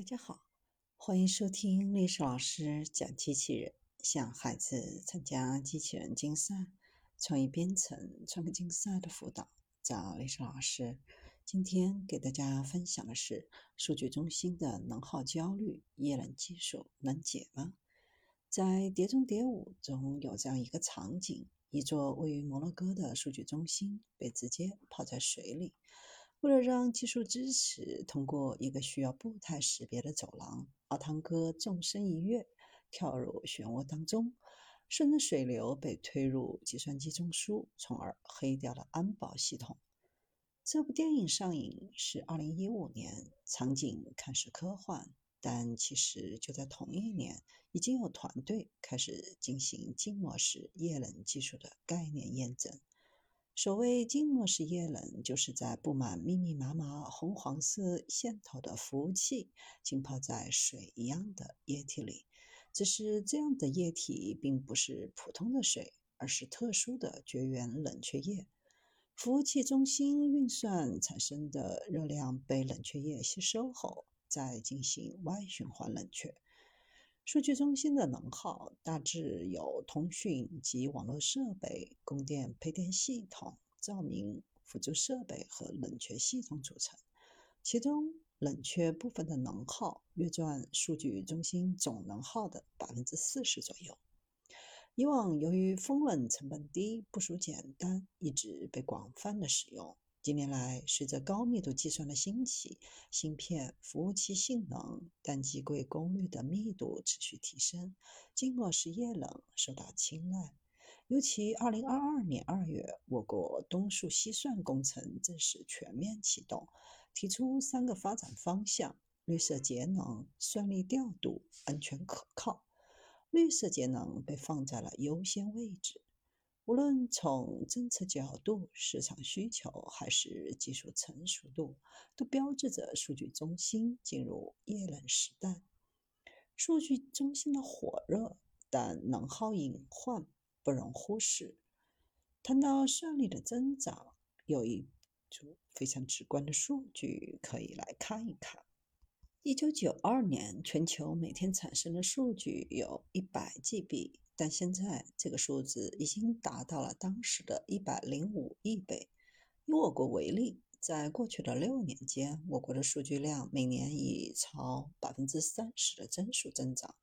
大家好，欢迎收听历史老师讲机器人，向孩子参加机器人竞赛、创意编程、创客竞赛的辅导，找历史老师。今天给大家分享的是数据中心的能耗焦虑，液冷技术能解吗？在《碟中谍五》中有这样一个场景：一座位于摩洛哥的数据中心被直接泡在水里。为了让技术支持通过一个需要步态识别的走廊，阿汤哥纵身一跃，跳入漩涡当中，顺着水流被推入计算机中枢，从而黑掉了安保系统。这部电影上映是二零一五年，场景看似科幻，但其实就在同一年，已经有团队开始进行静默式液冷技术的概念验证。所谓静默式液冷，就是在布满密密麻麻红黄色线头的服务器浸泡在水一样的液体里。只是这样的液体并不是普通的水，而是特殊的绝缘冷却液。服务器中心运算产生的热量被冷却液吸收后，再进行外循环冷却。数据中心的能耗大致由通讯及网络设备、供电配电系统、照明辅助设备和冷却系统组成。其中，冷却部分的能耗约占数据中心总能耗的百分之四十左右。以往，由于风冷成本低、部署简单，一直被广泛的使用。近年来，随着高密度计算的兴起，芯片、服务器性能、单机柜功率的密度持续提升，静默式液冷受到青睐。尤其2022年2月，我国东数西算工程正式全面启动，提出三个发展方向：绿色节能、算力调度、安全可靠。绿色节能被放在了优先位置。无论从政策角度、市场需求还是技术成熟度，都标志着数据中心进入液冷时代。数据中心的火热，但能耗隐患不容忽视。谈到算力的增长，有一组非常直观的数据可以来看一看。一九九二年，全球每天产生的数据有一百 GB。但现在这个数字已经达到了当时的一百零五亿倍。以我国为例，在过去的六年间，我国的数据量每年已超百分之三十的增速增长。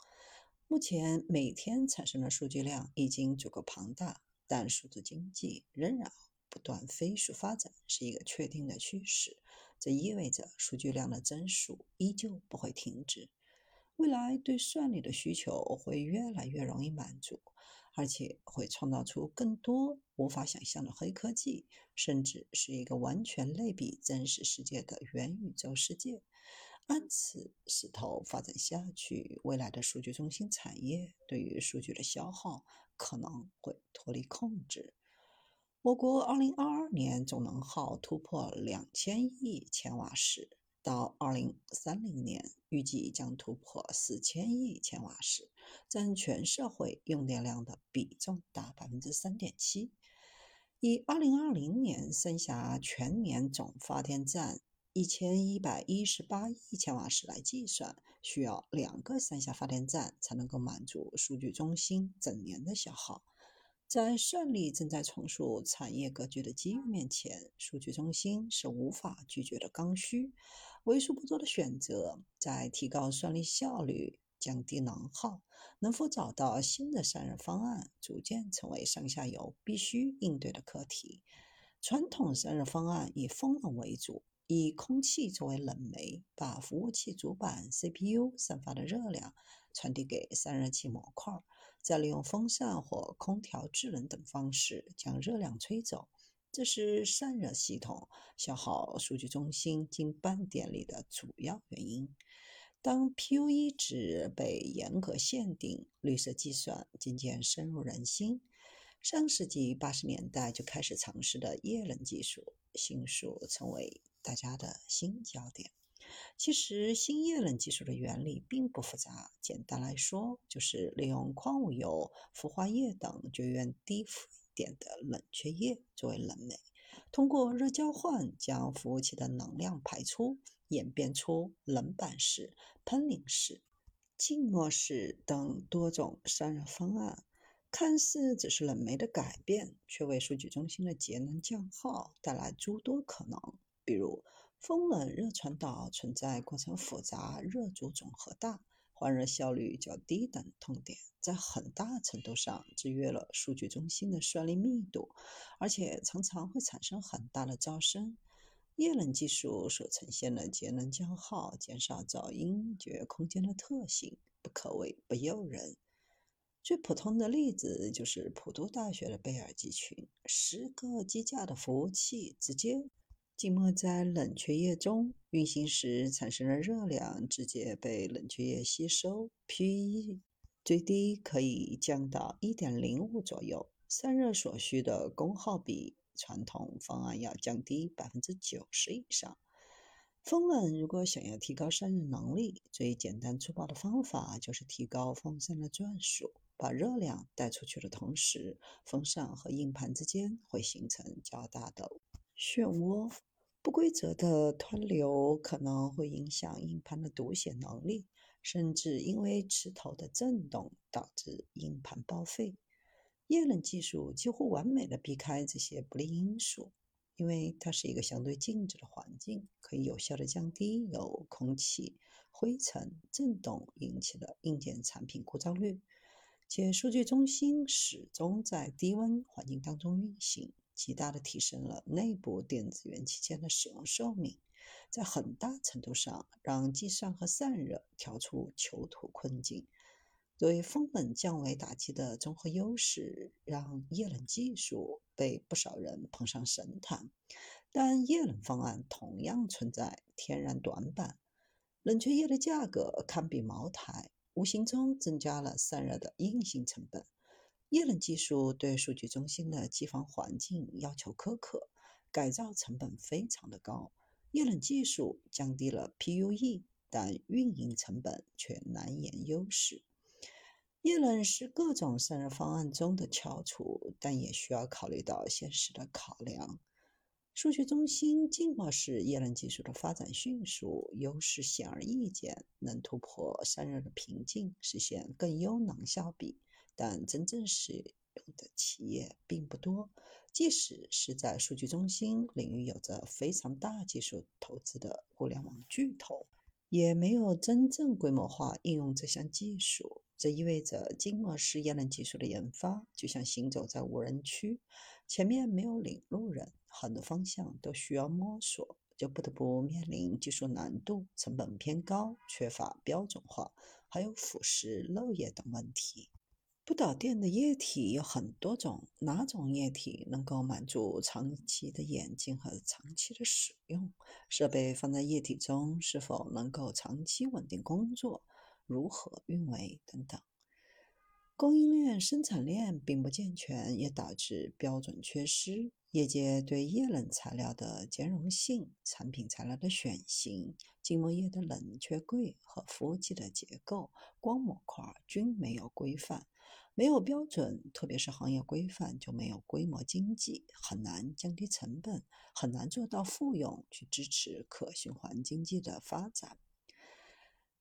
目前每天产生的数据量已经足够庞大，但数字经济仍然不断飞速发展，是一个确定的趋势。这意味着数据量的增速依旧不会停止。未来对算力的需求会越来越容易满足，而且会创造出更多无法想象的黑科技，甚至是一个完全类比真实世界的元宇宙世界。按此势头发展下去，未来的数据中心产业对于数据的消耗可能会脱离控制。我国2022年总能耗突破两千亿千瓦时。到二零三零年，预计将突破四千亿千瓦时，占全社会用电量的比重达百分之三点七。以二零二零年三峡全年总发电站一千一百一十八亿千瓦时来计算，需要两个三峡发电站才能够满足数据中心整年的消耗。在算力正在重塑产业格局的机遇面前，数据中心是无法拒绝的刚需。为数不多的选择，在提高算力效率、降低能耗，能否找到新的散热方案，逐渐成为上下游必须应对的课题。传统散热方案以风冷为主，以空气作为冷媒，把服务器主板、CPU 散发的热量传递给散热器模块。再利用风扇或空调制冷等方式将热量吹走，这是散热系统消耗数据中心近半电力的主要原因。当 PUE 值被严格限定，绿色计算渐渐深入人心。上世纪八十年代就开始尝试的液冷技术，迅速成为大家的新焦点。其实，新液冷技术的原理并不复杂，简单来说，就是利用矿物油、氟化液等绝缘低负一点的冷却液作为冷媒，通过热交换将服务器的能量排出，演变出冷板式、喷淋式、静默式等多种散热方案。看似只是冷媒的改变，却为数据中心的节能降耗带来诸多可能。比如，风冷热传导存在过程复杂、热阻总和大、换热效率较低等痛点，在很大程度上制约了数据中心的算力密度，而且常常会产生很大的噪声。液冷技术所呈现的节能降耗、减少噪音、节约空间的特性，不可谓不诱人。最普通的例子就是普渡大学的贝尔机群，十个机架的服务器直接浸没在冷却液中，运行时产生的热量直接被冷却液吸收，P 最低可以降到一点零五左右，散热所需的功耗比传统方案要降低百分之九十以上。风冷如果想要提高散热能力，最简单粗暴的方法就是提高风扇的转速。把热量带出去的同时，风扇和硬盘之间会形成较大的漩涡，不规则的湍流可能会影响硬盘的读写能力，甚至因为磁头的振动导致硬盘报废。液冷技术几乎完美的避开这些不利因素，因为它是一个相对静止的环境，可以有效的降低由空气、灰尘、振动引起的硬件产品故障率。且数据中心始终在低温环境当中运行，极大的提升了内部电子元器件的使用寿命，在很大程度上让计算和散热跳出囚徒困境。对风冷降维打击的综合优势，让液冷技术被不少人捧上神坛。但液冷方案同样存在天然短板，冷却液的价格堪比茅台。无形中增加了散热的硬性成本。液冷技术对数据中心的机房环境要求苛刻，改造成本非常的高。液冷技术降低了 PUE，但运营成本却难言优势。液冷是各种散热方案中的翘楚，但也需要考虑到现实的考量。数据中心静默式液冷技术的发展迅速，优势显而易见，能突破散热的瓶颈，实现更优能效比。但真正使用的企业并不多，即使是在数据中心领域有着非常大技术投资的互联网巨头，也没有真正规模化应用这项技术。这意味着静默式液冷技术的研发就像行走在无人区，前面没有领路人。很多方向都需要摸索，就不得不面临技术难度、成本偏高、缺乏标准化，还有腐蚀漏液等问题。不导电的液体有很多种，哪种液体能够满足长期的眼镜和长期的使用？设备放在液体中是否能够长期稳定工作？如何运维等等？供应链、生产链并不健全，也导致标准缺失。业界对液冷材料的兼容性、产品材料的选型、静膜液的冷却柜和服务器的结构、光模块均没有规范，没有标准，特别是行业规范，就没有规模经济，很难降低成本，很难做到复用去支持可循环经济的发展。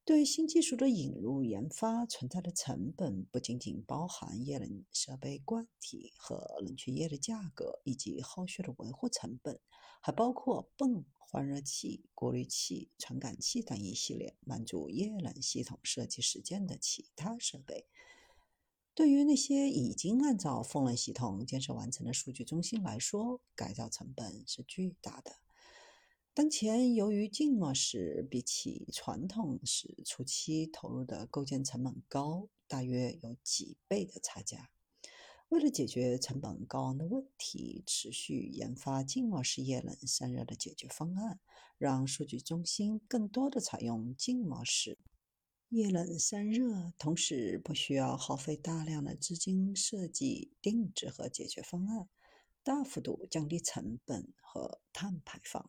对新技术的引入研发存在的成本，不仅仅包含液冷设备罐体和冷却液的价格，以及后续的维护成本，还包括泵、换热器、过滤器、传感器等一系列满足液冷系统设计实践的其他设备。对于那些已经按照风冷系统建设完成的数据中心来说，改造成本是巨大的。当前，由于静默式比起传统式初期投入的构建成本高，大约有几倍的差价。为了解决成本高昂的问题，持续研发静默式液冷散热的解决方案，让数据中心更多的采用静默式液冷散热，同时不需要耗费大量的资金设计、定制和解决方案，大幅度降低成本和碳排放。